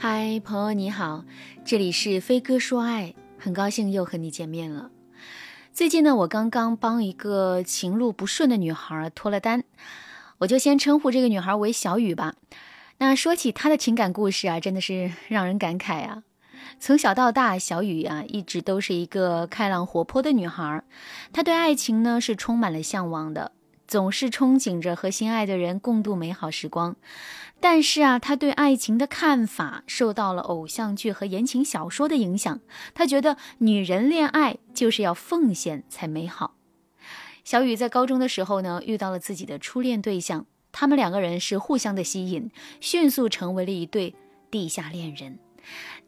嗨，朋友你好，这里是飞哥说爱，很高兴又和你见面了。最近呢，我刚刚帮一个情路不顺的女孩脱了单，我就先称呼这个女孩为小雨吧。那说起她的情感故事啊，真的是让人感慨啊。从小到大，小雨啊一直都是一个开朗活泼的女孩，她对爱情呢是充满了向往的。总是憧憬着和心爱的人共度美好时光，但是啊，他对爱情的看法受到了偶像剧和言情小说的影响。他觉得女人恋爱就是要奉献才美好。小雨在高中的时候呢，遇到了自己的初恋对象，他们两个人是互相的吸引，迅速成为了一对地下恋人。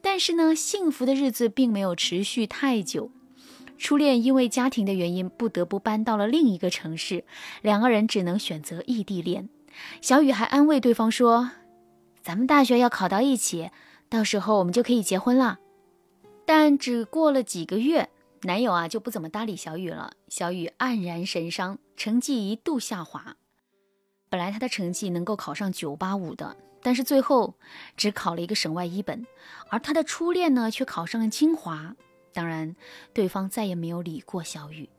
但是呢，幸福的日子并没有持续太久。初恋因为家庭的原因不得不搬到了另一个城市，两个人只能选择异地恋。小雨还安慰对方说：“咱们大学要考到一起，到时候我们就可以结婚了。”但只过了几个月，男友啊就不怎么搭理小雨了。小雨黯然神伤，成绩一度下滑。本来他的成绩能够考上九八五的，但是最后只考了一个省外一本，而他的初恋呢却考上了清华。当然，对方再也没有理过小雨。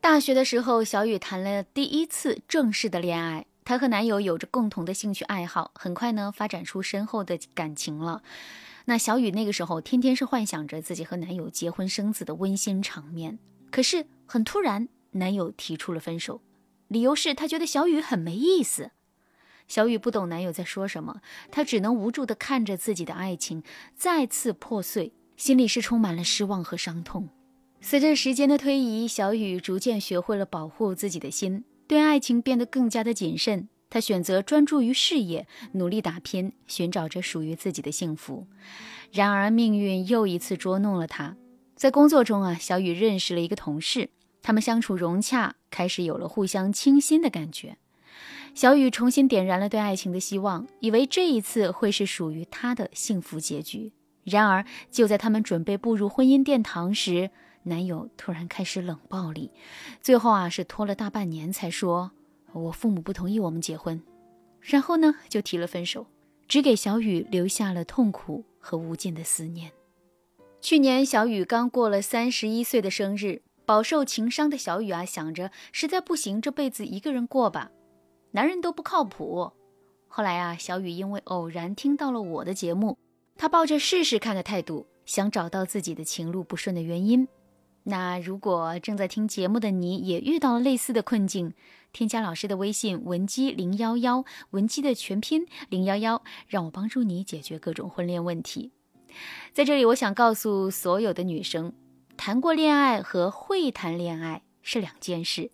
大学的时候，小雨谈了第一次正式的恋爱。她和男友有着共同的兴趣爱好，很快呢发展出深厚的感情了。那小雨那个时候天天是幻想着自己和男友结婚生子的温馨场面。可是很突然，男友提出了分手，理由是他觉得小雨很没意思。小雨不懂男友在说什么，她只能无助地看着自己的爱情再次破碎。心里是充满了失望和伤痛。随着时间的推移，小雨逐渐学会了保护自己的心，对爱情变得更加的谨慎。她选择专注于事业，努力打拼，寻找着属于自己的幸福。然而，命运又一次捉弄了她。在工作中啊，小雨认识了一个同事，他们相处融洽，开始有了互相倾心的感觉。小雨重新点燃了对爱情的希望，以为这一次会是属于她的幸福结局。然而，就在他们准备步入婚姻殿堂时，男友突然开始冷暴力，最后啊是拖了大半年才说：“我父母不同意我们结婚。”然后呢就提了分手，只给小雨留下了痛苦和无尽的思念。去年小雨刚过了三十一岁的生日，饱受情伤的小雨啊想着实在不行，这辈子一个人过吧，男人都不靠谱。后来啊，小雨因为偶然听到了我的节目。她抱着试试看的态度，想找到自己的情路不顺的原因。那如果正在听节目的你也遇到了类似的困境，添加老师的微信文姬零幺幺，文姬的全拼零幺幺，让我帮助你解决各种婚恋问题。在这里，我想告诉所有的女生，谈过恋爱和会谈恋爱是两件事。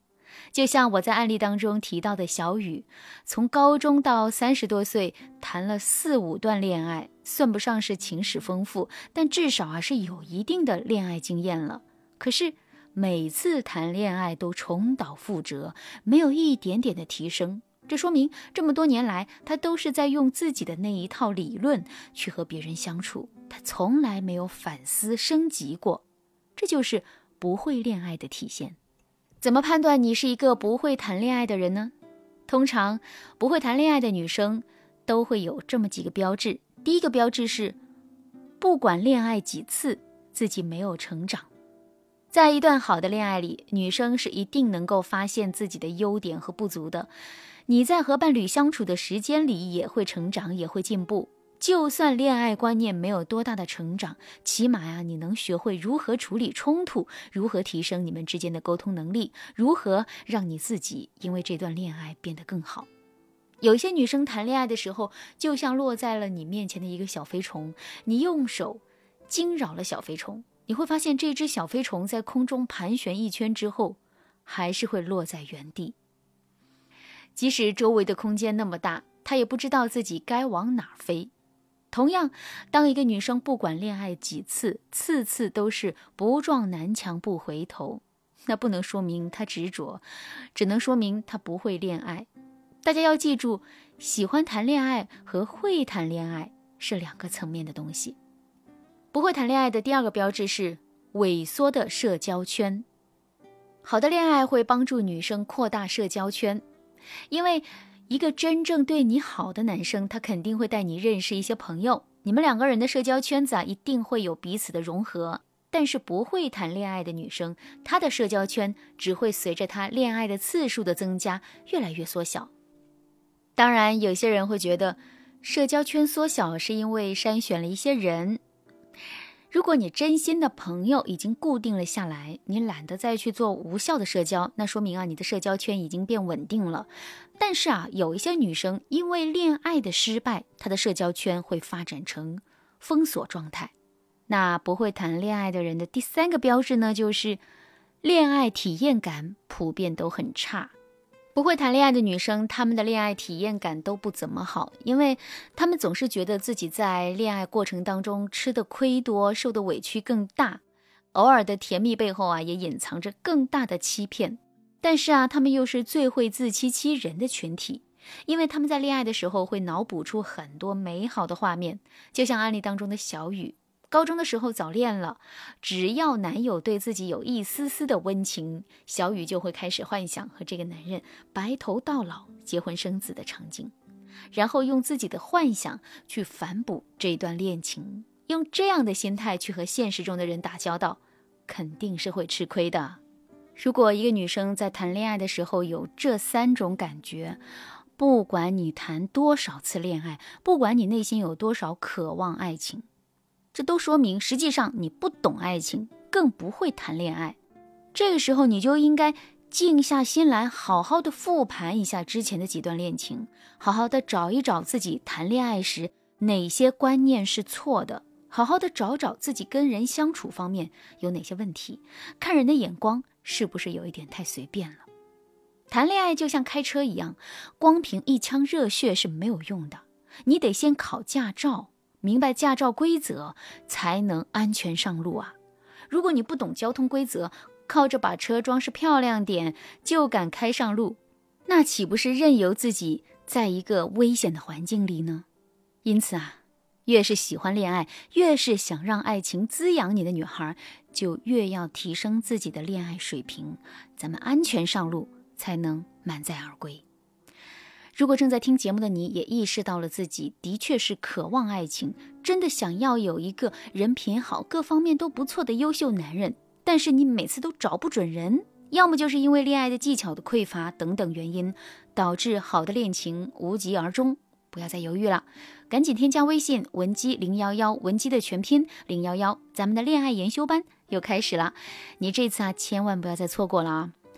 就像我在案例当中提到的小雨，从高中到三十多岁，谈了四五段恋爱，算不上是情史丰富，但至少啊是有一定的恋爱经验了。可是每次谈恋爱都重蹈覆辙，没有一点点的提升，这说明这么多年来，他都是在用自己的那一套理论去和别人相处，他从来没有反思升级过，这就是不会恋爱的体现。怎么判断你是一个不会谈恋爱的人呢？通常不会谈恋爱的女生都会有这么几个标志。第一个标志是，不管恋爱几次，自己没有成长。在一段好的恋爱里，女生是一定能够发现自己的优点和不足的。你在和伴侣相处的时间里，也会成长，也会进步。就算恋爱观念没有多大的成长，起码呀，你能学会如何处理冲突，如何提升你们之间的沟通能力，如何让你自己因为这段恋爱变得更好。有些女生谈恋爱的时候，就像落在了你面前的一个小飞虫，你用手惊扰了小飞虫，你会发现这只小飞虫在空中盘旋一圈之后，还是会落在原地。即使周围的空间那么大，它也不知道自己该往哪儿飞。同样，当一个女生不管恋爱几次，次次都是不撞南墙不回头，那不能说明她执着，只能说明她不会恋爱。大家要记住，喜欢谈恋爱和会谈恋爱是两个层面的东西。不会谈恋爱的第二个标志是萎缩的社交圈。好的恋爱会帮助女生扩大社交圈，因为。一个真正对你好的男生，他肯定会带你认识一些朋友，你们两个人的社交圈子啊，一定会有彼此的融合。但是不会谈恋爱的女生，她的社交圈只会随着她恋爱的次数的增加越来越缩小。当然，有些人会觉得社交圈缩小是因为筛选了一些人。如果你真心的朋友已经固定了下来，你懒得再去做无效的社交，那说明啊，你的社交圈已经变稳定了。但是啊，有一些女生因为恋爱的失败，她的社交圈会发展成封锁状态。那不会谈恋爱的人的第三个标志呢，就是恋爱体验感普遍都很差。不会谈恋爱的女生，她们的恋爱体验感都不怎么好，因为她们总是觉得自己在恋爱过程当中吃的亏多，受的委屈更大。偶尔的甜蜜背后啊，也隐藏着更大的欺骗。但是啊，她们又是最会自欺欺人的群体，因为他们在恋爱的时候会脑补出很多美好的画面，就像案例当中的小雨。高中的时候早恋了，只要男友对自己有一丝丝的温情，小雨就会开始幻想和这个男人白头到老、结婚生子的场景，然后用自己的幻想去反哺这一段恋情，用这样的心态去和现实中的人打交道，肯定是会吃亏的。如果一个女生在谈恋爱的时候有这三种感觉，不管你谈多少次恋爱，不管你内心有多少渴望爱情。这都说明，实际上你不懂爱情，更不会谈恋爱。这个时候，你就应该静下心来，好好的复盘一下之前的几段恋情，好好的找一找自己谈恋爱时哪些观念是错的，好好的找找自己跟人相处方面有哪些问题，看人的眼光是不是有一点太随便了。谈恋爱就像开车一样，光凭一腔热血是没有用的，你得先考驾照。明白驾照规则，才能安全上路啊！如果你不懂交通规则，靠着把车装饰漂亮点就敢开上路，那岂不是任由自己在一个危险的环境里呢？因此啊，越是喜欢恋爱，越是想让爱情滋养你的女孩，就越要提升自己的恋爱水平，咱们安全上路，才能满载而归。如果正在听节目的你也意识到了自己的确是渴望爱情，真的想要有一个人品好、各方面都不错的优秀男人，但是你每次都找不准人，要么就是因为恋爱的技巧的匮乏等等原因，导致好的恋情无疾而终。不要再犹豫了，赶紧添加微信文姬零幺幺，文姬的全拼零幺幺，咱们的恋爱研修班又开始了，你这次啊千万不要再错过了啊！